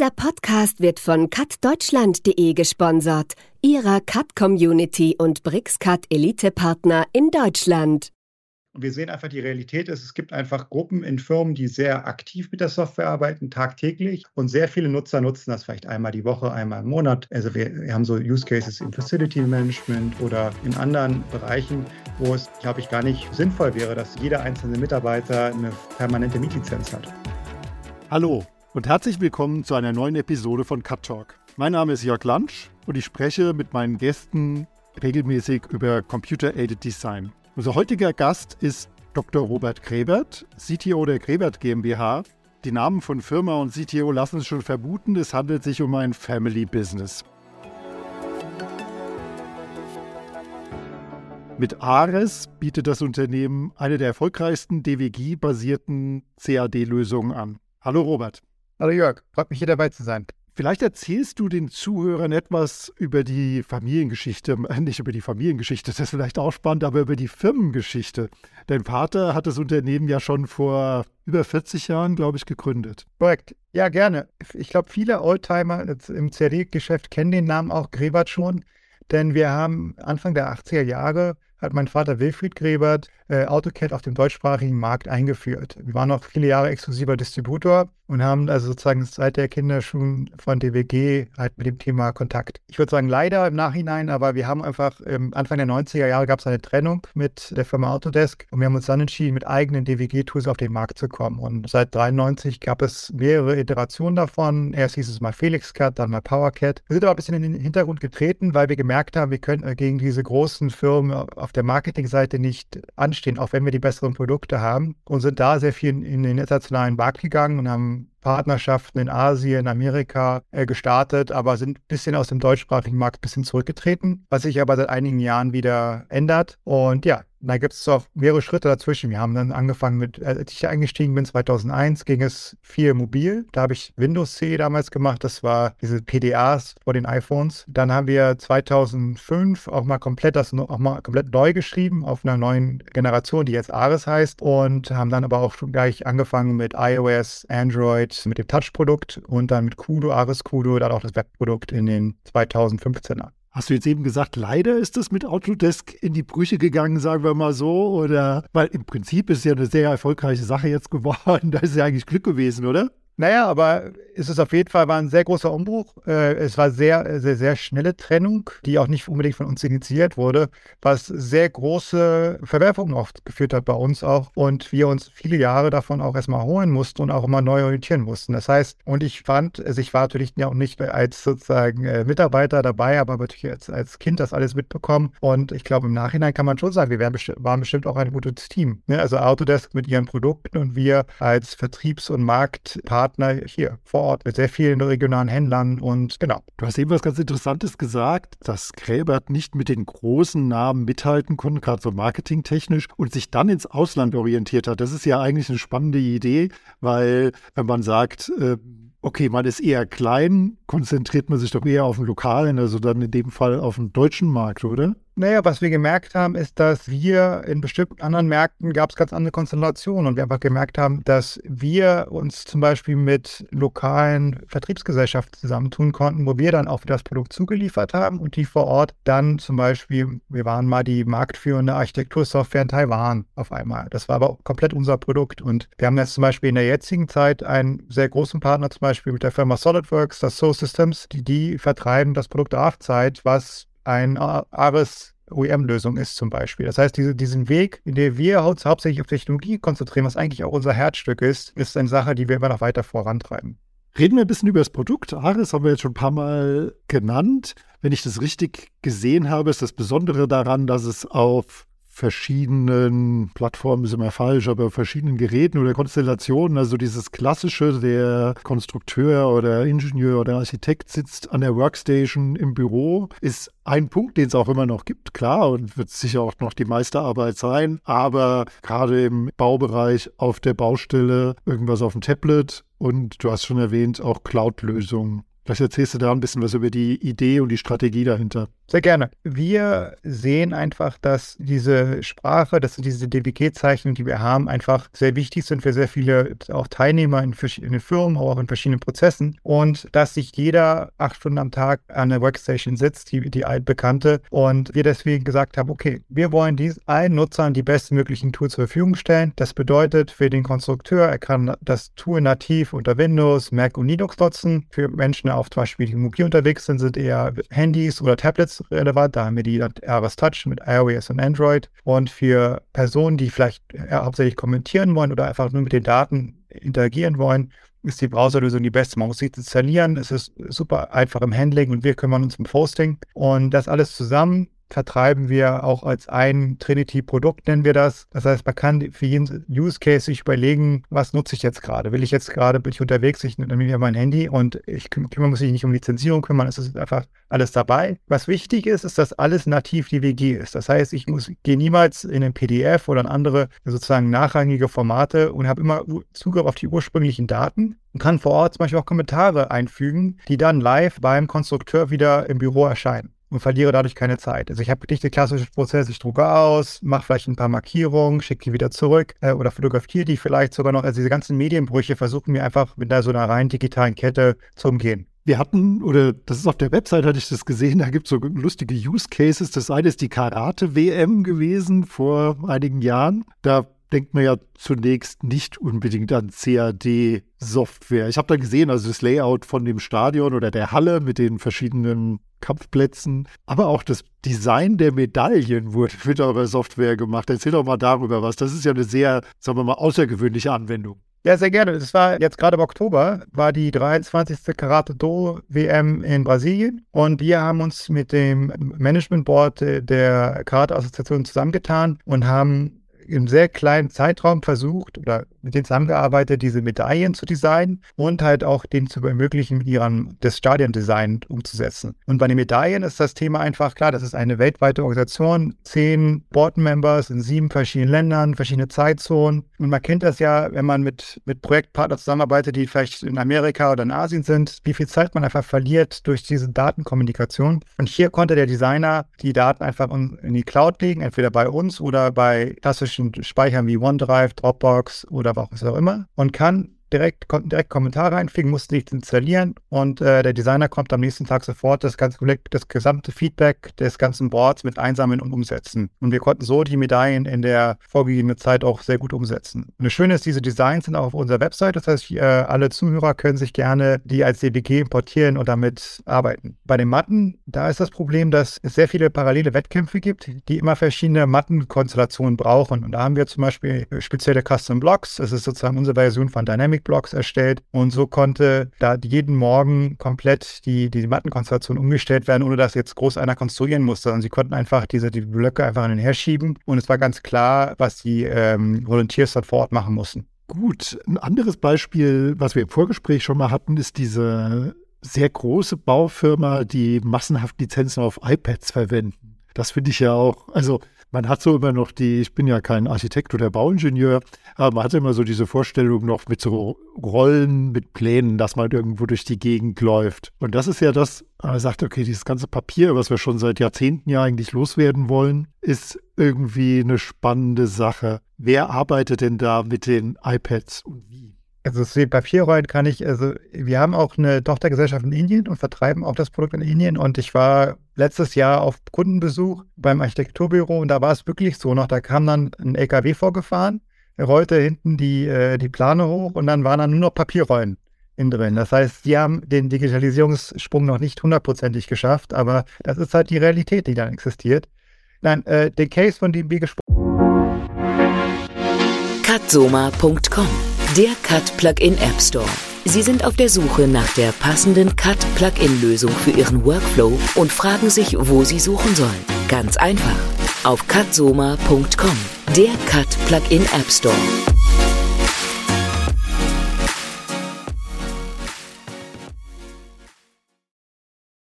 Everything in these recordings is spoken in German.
Dieser Podcast wird von cutdeutschland.de gesponsert, ihrer Cut-Community und BrixCut Elite-Partner in Deutschland. Und wir sehen einfach, die Realität ist, es gibt einfach Gruppen in Firmen, die sehr aktiv mit der Software arbeiten, tagtäglich. Und sehr viele Nutzer nutzen das vielleicht einmal die Woche, einmal im Monat. Also wir, wir haben so Use Cases im Facility Management oder in anderen Bereichen, wo es, glaube ich, gar nicht sinnvoll wäre, dass jeder einzelne Mitarbeiter eine permanente Mietlizenz hat. Hallo und herzlich willkommen zu einer neuen Episode von Cut Talk. Mein Name ist Jörg Lansch und ich spreche mit meinen Gästen regelmäßig über Computer-Aided Design. Unser heutiger Gast ist Dr. Robert Grebert, CTO der Grebert GmbH. Die Namen von Firma und CTO lassen es schon vermuten, es handelt sich um ein Family Business. Mit Ares bietet das Unternehmen eine der erfolgreichsten DWG-basierten CAD-Lösungen an. Hallo Robert. Hallo Jörg, freut mich hier dabei zu sein. Vielleicht erzählst du den Zuhörern etwas über die Familiengeschichte, äh, nicht über die Familiengeschichte, das ist vielleicht auch spannend, aber über die Firmengeschichte. Dein Vater hat das Unternehmen ja schon vor über 40 Jahren, glaube ich, gegründet. Korrekt. Ja, gerne. Ich glaube, viele Oldtimer im CD-Geschäft kennen den Namen auch Grebert schon, denn wir haben Anfang der 80er Jahre hat mein Vater Wilfried Grebert äh, AutoCAD auf dem deutschsprachigen Markt eingeführt. Wir waren noch viele Jahre exklusiver Distributor und haben also sozusagen seit der Kinderschuhen von DWG halt mit dem Thema Kontakt. Ich würde sagen, leider im Nachhinein, aber wir haben einfach ähm, Anfang der 90er Jahre gab es eine Trennung mit der Firma Autodesk und wir haben uns dann entschieden, mit eigenen DWG-Tools auf den Markt zu kommen. Und seit 93 gab es mehrere Iterationen davon. Erst hieß es mal FelixCAD, dann mal PowerCAD. Wir sind aber ein bisschen in den Hintergrund getreten, weil wir gemerkt haben, wir können äh, gegen diese großen Firmen auf der Marketingseite nicht anstehen, auch wenn wir die besseren Produkte haben und sind da sehr viel in den internationalen Markt gegangen und haben Partnerschaften in Asien, Amerika äh, gestartet, aber sind ein bisschen aus dem deutschsprachigen Markt ein bisschen zurückgetreten, was sich aber seit einigen Jahren wieder ändert. Und ja, da gibt es auch mehrere Schritte dazwischen. Wir haben dann angefangen mit, äh, als ich eingestiegen bin, 2001, ging es viel mobil. Da habe ich Windows C damals gemacht. Das war diese PDAs vor den iPhones. Dann haben wir 2005 auch mal komplett das auch mal komplett neu geschrieben auf einer neuen Generation, die jetzt Ares heißt. Und haben dann aber auch schon gleich angefangen mit iOS, Android, mit dem Touch-Produkt und dann mit Kudo, Ares Kudo, dann auch das Webprodukt in den 2015er. Hast du jetzt eben gesagt, leider ist es mit Autodesk in die Brüche gegangen, sagen wir mal so? Oder weil im Prinzip ist es ja eine sehr erfolgreiche Sache jetzt geworden. Da ist ja eigentlich Glück gewesen, oder? Naja, aber es ist auf jeden Fall war ein sehr großer Umbruch. Äh, es war sehr, sehr, sehr schnelle Trennung, die auch nicht unbedingt von uns initiiert wurde, was sehr große Verwerfungen oft geführt hat bei uns auch und wir uns viele Jahre davon auch erstmal holen mussten und auch immer neu orientieren mussten. Das heißt, und ich fand, also ich war natürlich ja auch nicht als sozusagen äh, Mitarbeiter dabei, aber natürlich als, als Kind das alles mitbekommen. Und ich glaube, im Nachhinein kann man schon sagen, wir waren, besti waren bestimmt auch ein gutes Team. Ne? Also Autodesk mit ihren Produkten und wir als Vertriebs- und Marktpartner Partner hier vor Ort mit sehr vielen regionalen Händlern und genau. Du hast eben was ganz Interessantes gesagt, dass Gräbert nicht mit den großen Namen mithalten konnte, gerade so marketingtechnisch, und sich dann ins Ausland orientiert hat. Das ist ja eigentlich eine spannende Idee, weil wenn man sagt, äh, okay, man ist eher klein, konzentriert man sich doch eher auf den lokalen, also dann in dem Fall auf den deutschen Markt, oder? Naja, was wir gemerkt haben, ist, dass wir in bestimmten anderen Märkten gab es ganz andere Konstellationen und wir einfach gemerkt haben, dass wir uns zum Beispiel mit lokalen Vertriebsgesellschaften zusammentun konnten, wo wir dann auch das Produkt zugeliefert haben und die vor Ort dann zum Beispiel, wir waren mal die marktführende Architektursoftware in Taiwan auf einmal. Das war aber komplett unser Produkt und wir haben jetzt zum Beispiel in der jetzigen Zeit einen sehr großen Partner, zum Beispiel mit der Firma SolidWorks, das Soul Systems, die, die vertreiben das Produkt Afzeit, was ein Ares OEM-Lösung ist zum Beispiel. Das heißt, diese, diesen Weg, in dem wir uns hauptsächlich auf Technologie konzentrieren, was eigentlich auch unser Herzstück ist, ist eine Sache, die wir immer noch weiter vorantreiben. Reden wir ein bisschen über das Produkt. Ares haben wir jetzt schon ein paar Mal genannt. Wenn ich das richtig gesehen habe, ist das Besondere daran, dass es auf verschiedenen Plattformen ist immer falsch, aber verschiedenen Geräten oder Konstellationen. Also dieses klassische, der Konstrukteur oder Ingenieur oder Architekt sitzt an der Workstation im Büro, ist ein Punkt, den es auch immer noch gibt, klar, und wird sicher auch noch die meiste Arbeit sein. Aber gerade im Baubereich auf der Baustelle irgendwas auf dem Tablet und du hast schon erwähnt, auch Cloud-Lösungen. Vielleicht erzählst du da ein bisschen was über die Idee und die Strategie dahinter. Sehr gerne. Wir sehen einfach, dass diese Sprache, dass diese DBG-Zeichnungen, die wir haben, einfach sehr wichtig sind für sehr viele auch Teilnehmer in verschiedenen Firmen, auch in verschiedenen Prozessen und dass sich jeder acht Stunden am Tag an der Workstation sitzt, die, die altbekannte und wir deswegen gesagt haben, okay, wir wollen dies allen Nutzern die bestmöglichen Tools zur Verfügung stellen. Das bedeutet für den Konstrukteur, er kann das Tool nativ unter Windows, Mac und Linux nutzen. Für Menschen auf zum Beispiel, die mobil unterwegs sind, sind eher Handys oder Tablets relevant. Da haben wir die RS Touch mit iOS und Android. Und für Personen, die vielleicht hauptsächlich kommentieren wollen oder einfach nur mit den Daten interagieren wollen, ist die Browserlösung die beste. Man muss sie installieren, es ist super einfach im Handling und wir kümmern uns um Posting. Und das alles zusammen vertreiben wir auch als ein Trinity-Produkt, nennen wir das. Das heißt, man kann für jeden Use Case sich überlegen, was nutze ich jetzt gerade? Will ich jetzt gerade, bin ich unterwegs, ich nehme mir mein Handy und ich kümmere mich nicht um Lizenzierung kümmern, es ist einfach alles dabei. Was wichtig ist, ist, dass alles nativ DWG ist. Das heißt, ich muss, gehe niemals in ein PDF oder in andere sozusagen nachrangige Formate und habe immer Zugriff auf die ursprünglichen Daten und kann vor Ort zum Beispiel auch Kommentare einfügen, die dann live beim Konstrukteur wieder im Büro erscheinen und verliere dadurch keine Zeit. Also ich habe nicht den klassischen Prozess, ich drucke aus, mache vielleicht ein paar Markierungen, schicke die wieder zurück äh, oder fotografiere die vielleicht sogar noch. Also diese ganzen Medienbrüche versuchen wir einfach mit so einer rein digitalen Kette zu umgehen. Wir hatten, oder das ist auf der Website, hatte ich das gesehen, da gibt es so lustige Use Cases. Das eine ist die Karate-WM gewesen vor einigen Jahren. Da denkt man ja zunächst nicht unbedingt an CAD-Software. Ich habe da gesehen, also das Layout von dem Stadion oder der Halle mit den verschiedenen Kampfplätzen, aber auch das Design der Medaillen wurde mit eurer Software gemacht. Erzähl doch mal darüber was. Das ist ja eine sehr, sagen wir mal, außergewöhnliche Anwendung. Ja, sehr gerne. Das war jetzt gerade im Oktober, war die 23. Karate Do WM in Brasilien und wir haben uns mit dem Management Board der Karate Assoziation zusammengetan und haben im sehr kleinen Zeitraum versucht oder mit denen zusammengearbeitet, diese Medaillen zu designen und halt auch denen zu ermöglichen, mit ihrem das Stadiondesign umzusetzen. Und bei den Medaillen ist das Thema einfach klar, das ist eine weltweite Organisation, zehn Board-Members in sieben verschiedenen Ländern, verschiedene Zeitzonen. Und man kennt das ja, wenn man mit, mit Projektpartnern zusammenarbeitet, die vielleicht in Amerika oder in Asien sind, wie viel Zeit man einfach verliert durch diese Datenkommunikation. Und hier konnte der Designer die Daten einfach in die Cloud legen, entweder bei uns oder bei klassischen klassischen Speichern wie OneDrive, Dropbox oder was auch immer und kann direkt, konnten direkt Kommentare einfügen, mussten nichts installieren und äh, der Designer kommt am nächsten Tag sofort das ganze das gesamte Feedback des ganzen Boards mit einsammeln und umsetzen. Und wir konnten so die Medaillen in der vorgegebenen Zeit auch sehr gut umsetzen. Und das Schöne ist, diese Designs sind auch auf unserer Website, das heißt, äh, alle Zuhörer können sich gerne die als DBG importieren und damit arbeiten. Bei den Matten, da ist das Problem, dass es sehr viele parallele Wettkämpfe gibt, die immer verschiedene Mattenkonstellationen brauchen. Und da haben wir zum Beispiel spezielle Custom Blocks, das ist sozusagen unsere Version von Dynamic Blogs erstellt und so konnte da jeden Morgen komplett die, die Mattenkonstellation umgestellt werden, ohne dass jetzt groß einer konstruieren musste. sondern sie konnten einfach diese die Blöcke einfach an den her schieben und es war ganz klar, was die ähm, Volunteers dort vor Ort machen mussten. Gut, ein anderes Beispiel, was wir im Vorgespräch schon mal hatten, ist diese sehr große Baufirma, die massenhaft Lizenzen auf iPads verwenden. Das finde ich ja auch, also man hat so immer noch die, ich bin ja kein Architekt oder Bauingenieur, aber man hat immer so diese Vorstellung noch mit so Rollen, mit Plänen, dass man irgendwo durch die Gegend läuft. Und das ist ja das, man sagt, okay, dieses ganze Papier, was wir schon seit Jahrzehnten ja eigentlich loswerden wollen, ist irgendwie eine spannende Sache. Wer arbeitet denn da mit den iPads und wie? Also den Papierrollen kann ich, also wir haben auch eine Tochtergesellschaft in Indien und vertreiben auch das Produkt in Indien und ich war letztes Jahr auf Kundenbesuch beim Architekturbüro und da war es wirklich so noch, da kam dann ein LKW vorgefahren, rollte hinten die, äh, die Plane hoch und dann waren dann nur noch Papierrollen innen drin. Das heißt, die haben den Digitalisierungssprung noch nicht hundertprozentig geschafft, aber das ist halt die Realität, die dann existiert. Nein, äh, den Case, von dem wir gesprochen haben. Der Cut Plugin App Store. Sie sind auf der Suche nach der passenden Cut-Plugin-Lösung für Ihren Workflow und fragen sich, wo Sie suchen sollen. Ganz einfach. Auf cutsoma.com, der Cut-Plugin App Store.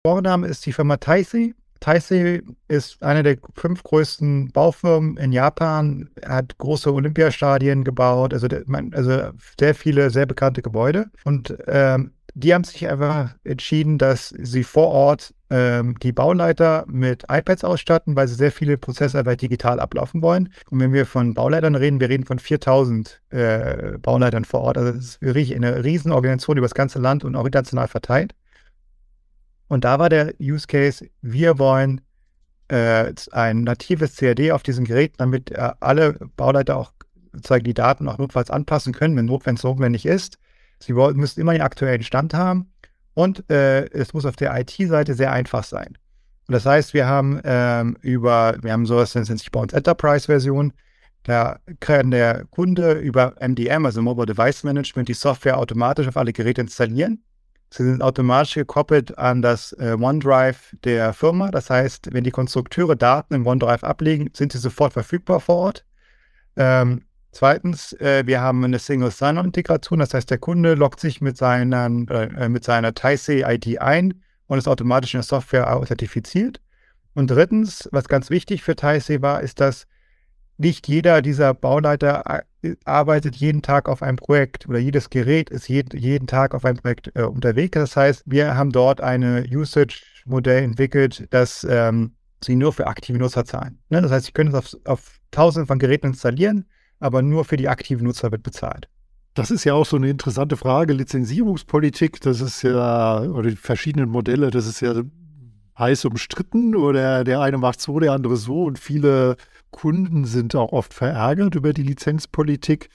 Vorname ist die Firma Taisei. Taisei ist eine der fünf größten Baufirmen in Japan, hat große Olympiastadien gebaut, also, also sehr viele sehr bekannte Gebäude. Und ähm, die haben sich einfach entschieden, dass sie vor Ort ähm, die Bauleiter mit iPads ausstatten, weil sie sehr viele Prozesse einfach digital ablaufen wollen. Und wenn wir von Bauleitern reden, wir reden von 4000 äh, Bauleitern vor Ort. Also das ist wirklich eine Riesenorganisation über das ganze Land und auch international verteilt. Und da war der Use Case, wir wollen äh, ein natives CAD auf diesen Geräten, damit äh, alle Bauleiter auch sozusagen die Daten auch notfalls anpassen können, wenn es notwendig ist. Sie müssen immer den aktuellen Stand haben und äh, es muss auf der IT-Seite sehr einfach sein. Und das heißt, wir haben ähm, über, wir haben sowas, das nennt sich bei uns Enterprise-Version. Da kann der Kunde über MDM, also Mobile Device Management, die Software automatisch auf alle Geräte installieren. Sie sind automatisch gekoppelt an das äh, OneDrive der Firma. Das heißt, wenn die Konstrukteure Daten im OneDrive ablegen, sind sie sofort verfügbar vor Ort. Ähm, Zweitens, äh, wir haben eine Single Sign-On-Integration, das heißt, der Kunde loggt sich mit, seinen, äh, mit seiner Taisei-ID ein und ist automatisch in der Software zertifiziert. Und drittens, was ganz wichtig für Taisei war, ist, dass nicht jeder dieser Bauleiter äh, arbeitet jeden Tag auf einem Projekt oder jedes Gerät ist jeden, jeden Tag auf einem Projekt äh, unterwegs. Das heißt, wir haben dort eine Usage-Modell entwickelt, das ähm, sie nur für aktive Nutzer zahlen. Ne? Das heißt, sie können es auf, auf tausenden von Geräten installieren aber nur für die aktiven Nutzer wird bezahlt. Das ist ja auch so eine interessante Frage. Lizenzierungspolitik, das ist ja, oder die verschiedenen Modelle, das ist ja heiß umstritten oder der eine macht so, der andere so und viele Kunden sind auch oft verärgert über die Lizenzpolitik.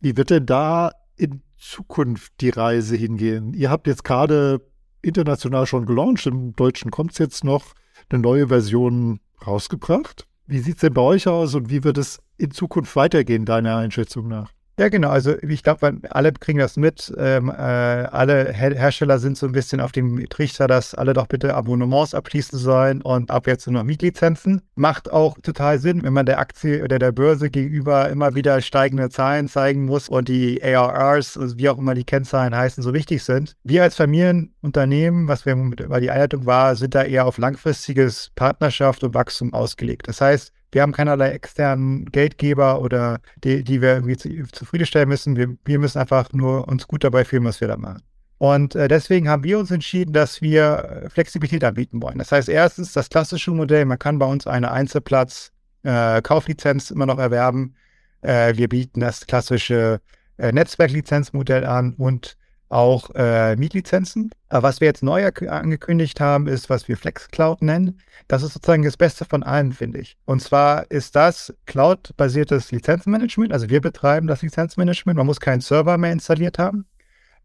Wie wird denn da in Zukunft die Reise hingehen? Ihr habt jetzt gerade international schon gelauncht, im Deutschen kommt es jetzt noch, eine neue Version rausgebracht. Wie sieht es denn bei euch aus und wie wird es in Zukunft weitergehen, deiner Einschätzung nach? Ja, genau. Also ich glaube, alle kriegen das mit. Ähm, äh, alle Her Hersteller sind so ein bisschen auf dem Trichter, dass alle doch bitte Abonnements abschließen sollen und ab jetzt nur noch Mietlizenzen. Macht auch total Sinn, wenn man der Aktie oder der Börse gegenüber immer wieder steigende Zahlen zeigen muss und die ARRs, also wie auch immer die Kennzahlen heißen, so wichtig sind. Wir als Familienunternehmen, was wir, weil die Einleitung war, sind da eher auf langfristiges Partnerschaft und Wachstum ausgelegt. Das heißt, wir haben keinerlei externen Geldgeber oder die, die wir irgendwie zu, zufriedenstellen müssen. Wir, wir müssen einfach nur uns gut dabei fühlen, was wir da machen. Und äh, deswegen haben wir uns entschieden, dass wir äh, Flexibilität anbieten wollen. Das heißt, erstens das klassische Modell, man kann bei uns eine Einzelplatz-Kauflizenz äh, immer noch erwerben. Wir bieten das klassische Netzwerklizenzmodell an und auch äh, Mietlizenzen. Aber was wir jetzt neu angekündigt haben, ist, was wir FlexCloud nennen. Das ist sozusagen das Beste von allen, finde ich. Und zwar ist das Cloud-basiertes Lizenzmanagement. Also wir betreiben das Lizenzmanagement. Man muss keinen Server mehr installiert haben.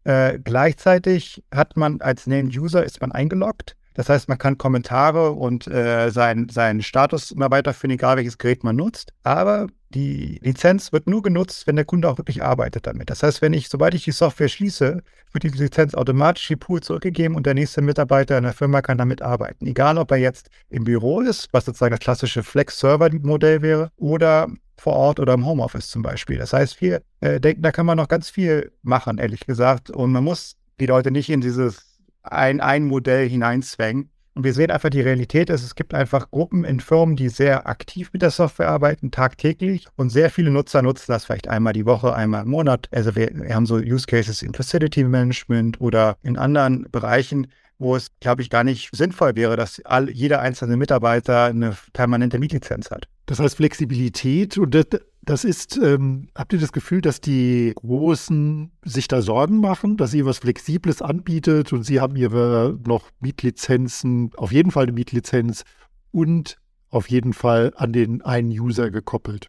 Äh, gleichzeitig hat man als Named User ist man eingeloggt. Das heißt, man kann Kommentare und äh, seinen sein Status immer weiterführen, egal welches Gerät man nutzt. Aber die Lizenz wird nur genutzt, wenn der Kunde auch wirklich arbeitet damit. Das heißt, wenn ich, sobald ich die Software schließe, wird die Lizenz automatisch die Pool zurückgegeben und der nächste Mitarbeiter in der Firma kann damit arbeiten. Egal, ob er jetzt im Büro ist, was sozusagen das klassische Flex-Server-Modell wäre, oder vor Ort oder im Homeoffice zum Beispiel. Das heißt, wir äh, denken, da kann man noch ganz viel machen, ehrlich gesagt. Und man muss die Leute nicht in dieses ein, ein Modell hineinzwängen. Und wir sehen einfach die Realität ist, es gibt einfach Gruppen in Firmen, die sehr aktiv mit der Software arbeiten, tagtäglich. Und sehr viele Nutzer nutzen das vielleicht einmal die Woche, einmal im Monat. Also wir, wir haben so Use Cases in Facility Management oder in anderen Bereichen, wo es, glaube ich, gar nicht sinnvoll wäre, dass all, jeder einzelne Mitarbeiter eine permanente Mietlizenz hat. Das heißt Flexibilität und das, ist, ähm, habt ihr das Gefühl, dass die Großen sich da Sorgen machen, dass ihr was Flexibles anbietet und sie haben ihre noch Mietlizenzen, auf jeden Fall eine Mietlizenz und auf jeden Fall an den einen User gekoppelt?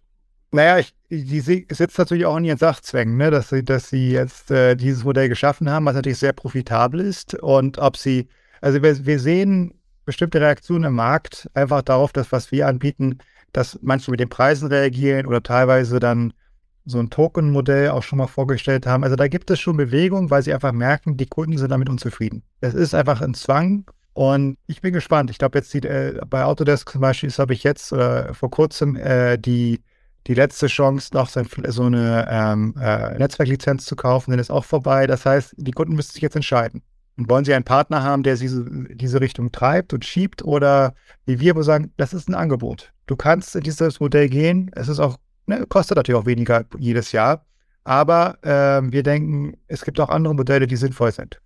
Naja, ich, die sitzt natürlich auch in ihren Sachzwängen, ne? dass, sie, dass sie jetzt äh, dieses Modell geschaffen haben, was natürlich sehr profitabel ist. Und ob sie, also wir, wir sehen bestimmte Reaktionen im Markt einfach darauf, dass was wir anbieten, dass manche mit den Preisen reagieren oder teilweise dann so ein Token-Modell auch schon mal vorgestellt haben. Also da gibt es schon Bewegung, weil sie einfach merken, die Kunden sind damit unzufrieden. Es ist einfach ein Zwang und ich bin gespannt. Ich glaube jetzt die, äh, bei Autodesk zum Beispiel habe ich jetzt oder vor kurzem äh, die, die letzte Chance, noch so, eine ähm, äh, Netzwerklizenz zu kaufen, dann ist auch vorbei. Das heißt, die Kunden müssen sich jetzt entscheiden. Und wollen Sie einen Partner haben, der diese, diese Richtung treibt und schiebt oder wie wir, sagen, das ist ein Angebot. Du kannst in dieses Modell gehen. Es ist auch, ne, kostet natürlich auch weniger jedes Jahr. Aber äh, wir denken, es gibt auch andere Modelle, die sinnvoll sind.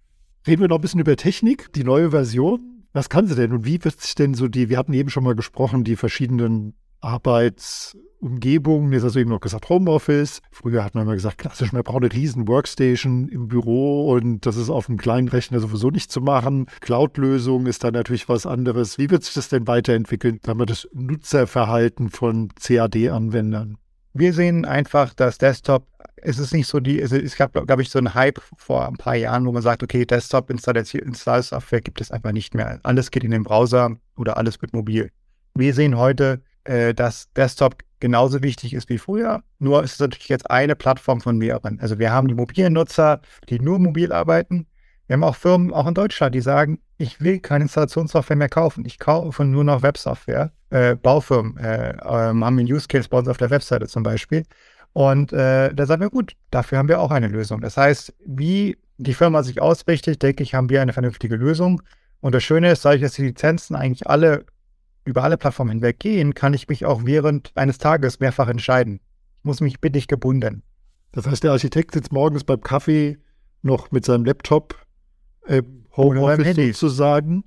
Reden wir noch ein bisschen über Technik, die neue Version. Was kann sie denn und wie wird sich denn so die, wir hatten eben schon mal gesprochen, die verschiedenen Arbeitsumgebungen, jetzt hast du eben noch gesagt Homeoffice. Früher hat man immer gesagt, klassisch, man braucht eine riesen Workstation im Büro und das ist auf einem kleinen Rechner sowieso nicht zu machen. Cloud-Lösung ist da natürlich was anderes. Wie wird sich das denn weiterentwickeln, damit das Nutzerverhalten von CAD-Anwendern? Wir sehen einfach, dass Desktop, es ist nicht so die, es gab, glaube ich, so einen Hype vor ein paar Jahren, wo man sagt, okay, Desktop-Install-Software gibt es einfach nicht mehr. Alles geht in den Browser oder alles wird mobil. Wir sehen heute, äh, dass Desktop genauso wichtig ist wie früher, nur ist es natürlich jetzt eine Plattform von mehreren. Also wir haben die mobilen Nutzer, die nur mobil arbeiten. Wir haben auch Firmen, auch in Deutschland, die sagen, ich will keine Installationssoftware mehr kaufen. Ich kaufe nur noch Websoftware. Äh, Baufirmen äh, äh, haben einen Use Case bei uns auf der Webseite zum Beispiel. Und äh, da sagen wir, gut, dafür haben wir auch eine Lösung. Das heißt, wie die Firma sich ausrichtet, denke ich, haben wir eine vernünftige Lösung. Und das Schöne ist, dadurch, dass die Lizenzen eigentlich alle über alle Plattformen hinweg gehen, kann ich mich auch während eines Tages mehrfach entscheiden. Ich muss mich bittig gebunden. Das heißt, der Architekt sitzt morgens beim Kaffee noch mit seinem Laptop äh, Homeoffice sozusagen.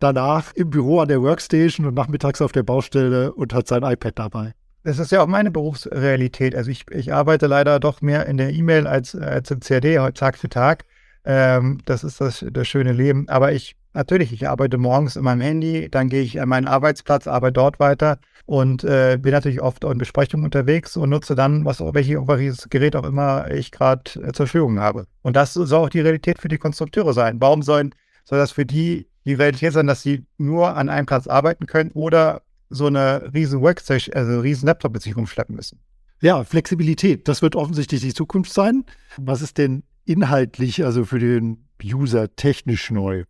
Danach im Büro an der Workstation und nachmittags auf der Baustelle und hat sein iPad dabei. Das ist ja auch meine Berufsrealität. Also ich, ich arbeite leider doch mehr in der E-Mail als, als im CAD Tag für Tag. Ähm, das ist das, das schöne Leben. Aber ich, natürlich, ich arbeite morgens in meinem Handy, dann gehe ich an meinen Arbeitsplatz, arbeite dort weiter und äh, bin natürlich oft in Besprechungen unterwegs und nutze dann, was welche, welches Gerät auch immer ich gerade äh, zur Verfügung habe. Und das soll auch die Realität für die Konstrukteure sein. Warum sollen, soll das für die die Realität sein, dass sie nur an einem Platz arbeiten können oder so eine riesen Workstation, also riesen Laptop mit sich rumschleppen müssen? Ja, Flexibilität, das wird offensichtlich die Zukunft sein. Was ist denn inhaltlich, also für den User technisch neu?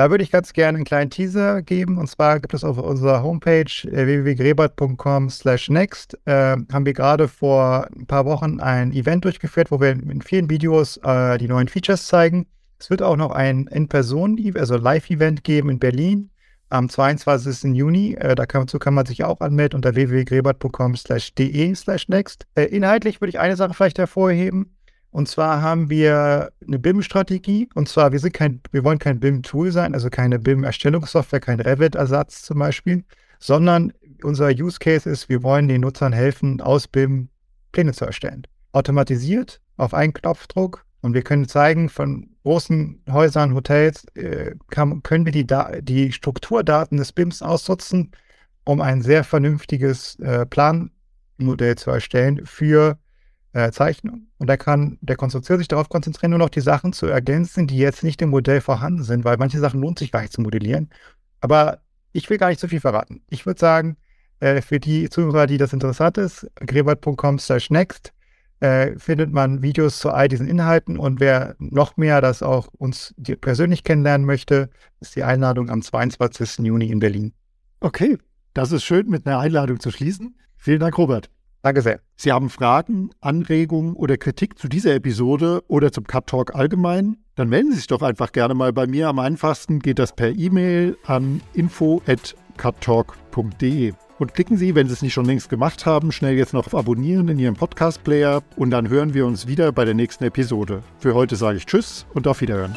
Da würde ich ganz gerne einen kleinen Teaser geben. Und zwar gibt es auf unserer Homepage äh, www.grebert.com/next äh, haben wir gerade vor ein paar Wochen ein Event durchgeführt, wo wir in vielen Videos äh, die neuen Features zeigen. Es wird auch noch ein In-Person, also Live-Event geben in Berlin am 22. Juni. Äh, dazu kann man sich auch anmelden unter www.grebert.com/de/next. Äh, inhaltlich würde ich eine Sache vielleicht hervorheben. Und zwar haben wir eine BIM-Strategie. Und zwar, wir sind kein, wir wollen kein BIM-Tool sein, also keine BIM-Erstellungssoftware, kein Revit-Ersatz zum Beispiel, sondern unser Use Case ist, wir wollen den Nutzern helfen, aus BIM Pläne zu erstellen. Automatisiert, auf einen Knopfdruck. Und wir können zeigen, von großen Häusern, Hotels, äh, kann, können wir die, die Strukturdaten des BIMs ausnutzen, um ein sehr vernünftiges äh, Planmodell zu erstellen für äh, Zeichnung. Und da kann der Konstrukteur sich darauf konzentrieren, nur noch die Sachen zu ergänzen, die jetzt nicht im Modell vorhanden sind, weil manche Sachen lohnt sich gar nicht zu modellieren. Aber ich will gar nicht so viel verraten. Ich würde sagen, äh, für die Zuhörer, die das interessant ist, grebert.com slash next äh, findet man Videos zu all diesen Inhalten und wer noch mehr das auch uns persönlich kennenlernen möchte, ist die Einladung am 22. Juni in Berlin. Okay, das ist schön, mit einer Einladung zu schließen. Vielen Dank, Robert. Danke sehr. Sie haben Fragen, Anregungen oder Kritik zu dieser Episode oder zum Cut Talk allgemein? Dann melden Sie sich doch einfach gerne mal bei mir. Am einfachsten geht das per E-Mail an info@cuttalk.de. Und klicken Sie, wenn Sie es nicht schon längst gemacht haben, schnell jetzt noch auf Abonnieren in Ihrem Podcast-Player und dann hören wir uns wieder bei der nächsten Episode. Für heute sage ich Tschüss und auf Wiederhören.